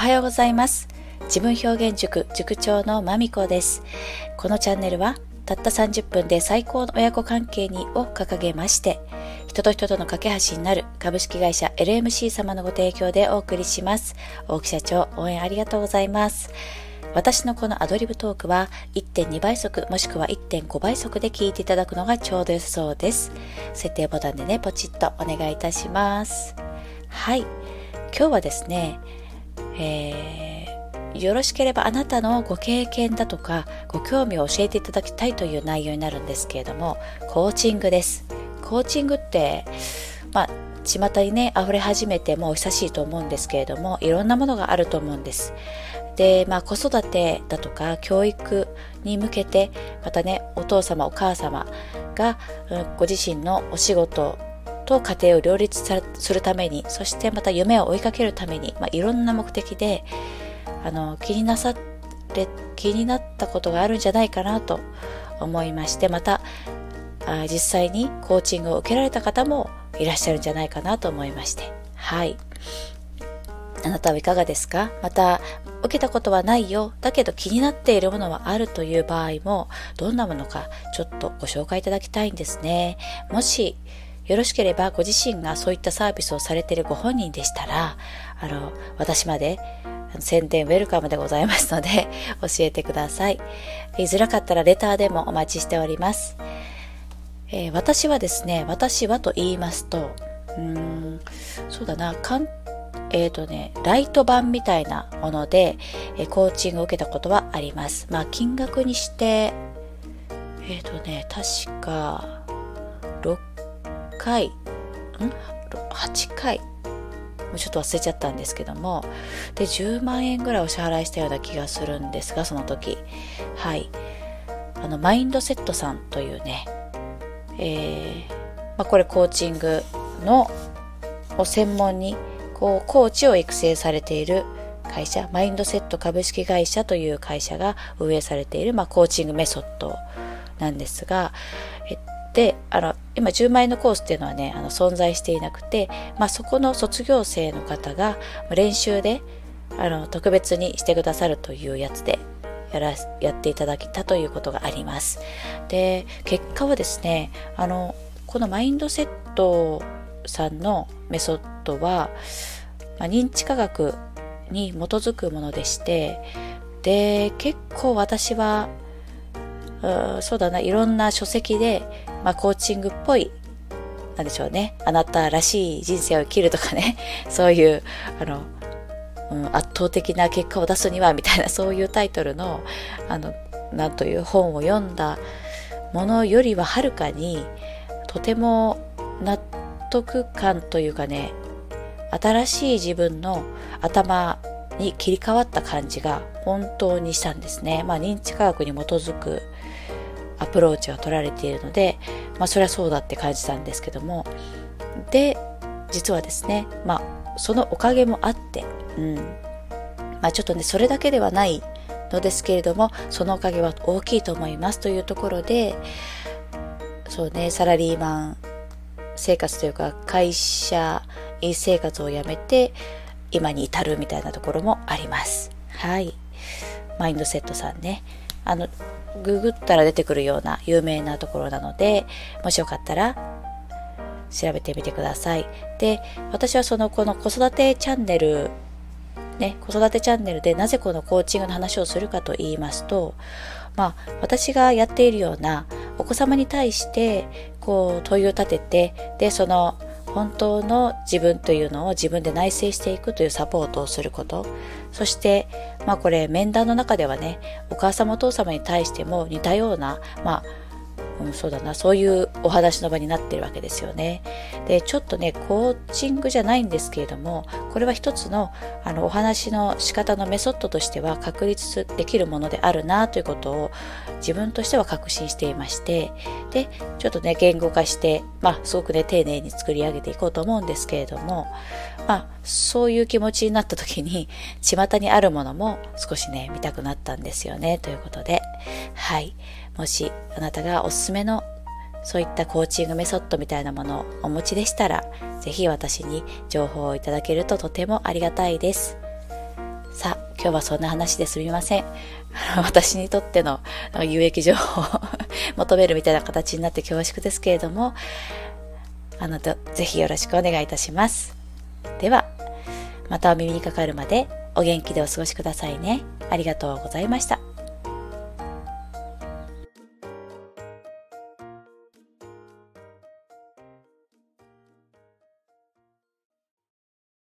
おはようございます。自分表現塾塾長のまみこです。このチャンネルはたった30分で最高の親子関係にを掲げまして人と人との架け橋になる株式会社 LMC 様のご提供でお送りします。大木社長応援ありがとうございます。私のこのアドリブトークは1.2倍速もしくは1.5倍速で聞いていただくのがちょうど良さそうです。設定ボタンでねポチッとお願いいたします。はい。今日はですねえー、よろしければあなたのご経験だとかご興味を教えていただきたいという内容になるんですけれどもコーチングです。コーチングってまあ巷にね溢れ始めてもう久しいと思うんですけれどもいろんなものがあると思うんです。でまあ子育てだとか教育に向けてまたねお父様お母様が、ご自身のお仕事と家庭を両立するためにそしてまた夢を追いかけるために、まあ、いろんな目的であの気になされ気になったことがあるんじゃないかなと思いましてまたあ実際にコーチングを受けられた方もいらっしゃるんじゃないかなと思いまして。はい。あなたはいかがですか？また受けたことはないよ。だけど気になっているものはあるという場合もどんなものかちょっとご紹介いただきたいんですね。もしよろしければご自身がそういったサービスをされているご本人でしたら、あの、私まで宣伝ウェルカムでございますので 教えてください。言いづらかったらレターでもお待ちしております。えー、私はですね、私はと言いますと、うーん、そうだな、かんえっ、ー、とね、ライト版みたいなもので、えー、コーチングを受けたことはあります。まあ、金額にして、えっ、とね、確か、回、ん ?8 回。もうちょっと忘れちゃったんですけども、で、10万円ぐらいお支払いしたような気がするんですが、その時。はい。あの、マインドセットさんというね、えー、まあ、これコーチングの、を専門に、こう、コーチを育成されている会社、マインドセット株式会社という会社が運営されている、まあ、コーチングメソッドなんですが、えっであの今10万円のコースっていうのはねあの存在していなくて、まあ、そこの卒業生の方が練習であの特別にしてくださるというやつでやらやっていただけたということがあります。で結果はですねあのこのマインドセットさんのメソッドは、まあ、認知科学に基づくものでしてで結構私はうそうだな。いろんな書籍でまあ、コーチングっぽい、なんでしょうね、あなたらしい人生を生きるとかね、そういう、あの、うん、圧倒的な結果を出すには、みたいな、そういうタイトルの、あの、なんという本を読んだものよりははるかに、とても納得感というかね、新しい自分の頭に切り替わった感じが本当にしたんですね。まあ、認知科学に基づくアプローチは取られているので、まあ、それはそうだって感じたんですけども。で実はですねまあそのおかげもあって、うん。まあ、ちょっとねそれだけではないのですけれどもそのおかげは大きいと思いますというところでそうねサラリーマン生活というか会社員生活を辞めて今に至るみたいなところもあります。はい。マインドセットさんね。あのググったら出てくるような有名なところなので、もしよかったら調べてみてください。で、私はそのこの子育てチャンネル、ね、子育てチャンネルでなぜこのコーチングの話をするかと言いますと、まあ、私がやっているようなお子様に対してこう問いを立てて、で、その本当の自分というのを自分で内省していくというサポートをすること。そしてまあこれ面談の中ではねお母様お父様に対しても似たようなまあうん、そうだな。そういうお話の場になってるわけですよね。でちょっとねコーチングじゃないんですけれどもこれは一つのあのお話の仕方のメソッドとしては確立できるものであるなということを自分としては確信していましてでちょっとね言語化してまあすごくね丁寧に作り上げていこうと思うんですけれどもまあそういう気持ちになった時に巷にあるものも少しね見たくなったんですよねということで。はい。もしあなたがおすすめのそういったコーチングメソッドみたいなものをお持ちでしたら、ぜひ私に情報をいただけるととてもありがたいです。さあ、今日はそんな話ですみません。私にとっての 有益情報を求めるみたいな形になって恐縮ですけれども、あの、ぜひよろしくお願いいたします。では、またお耳にかかるまでお元気でお過ごしくださいね。ありがとうございました。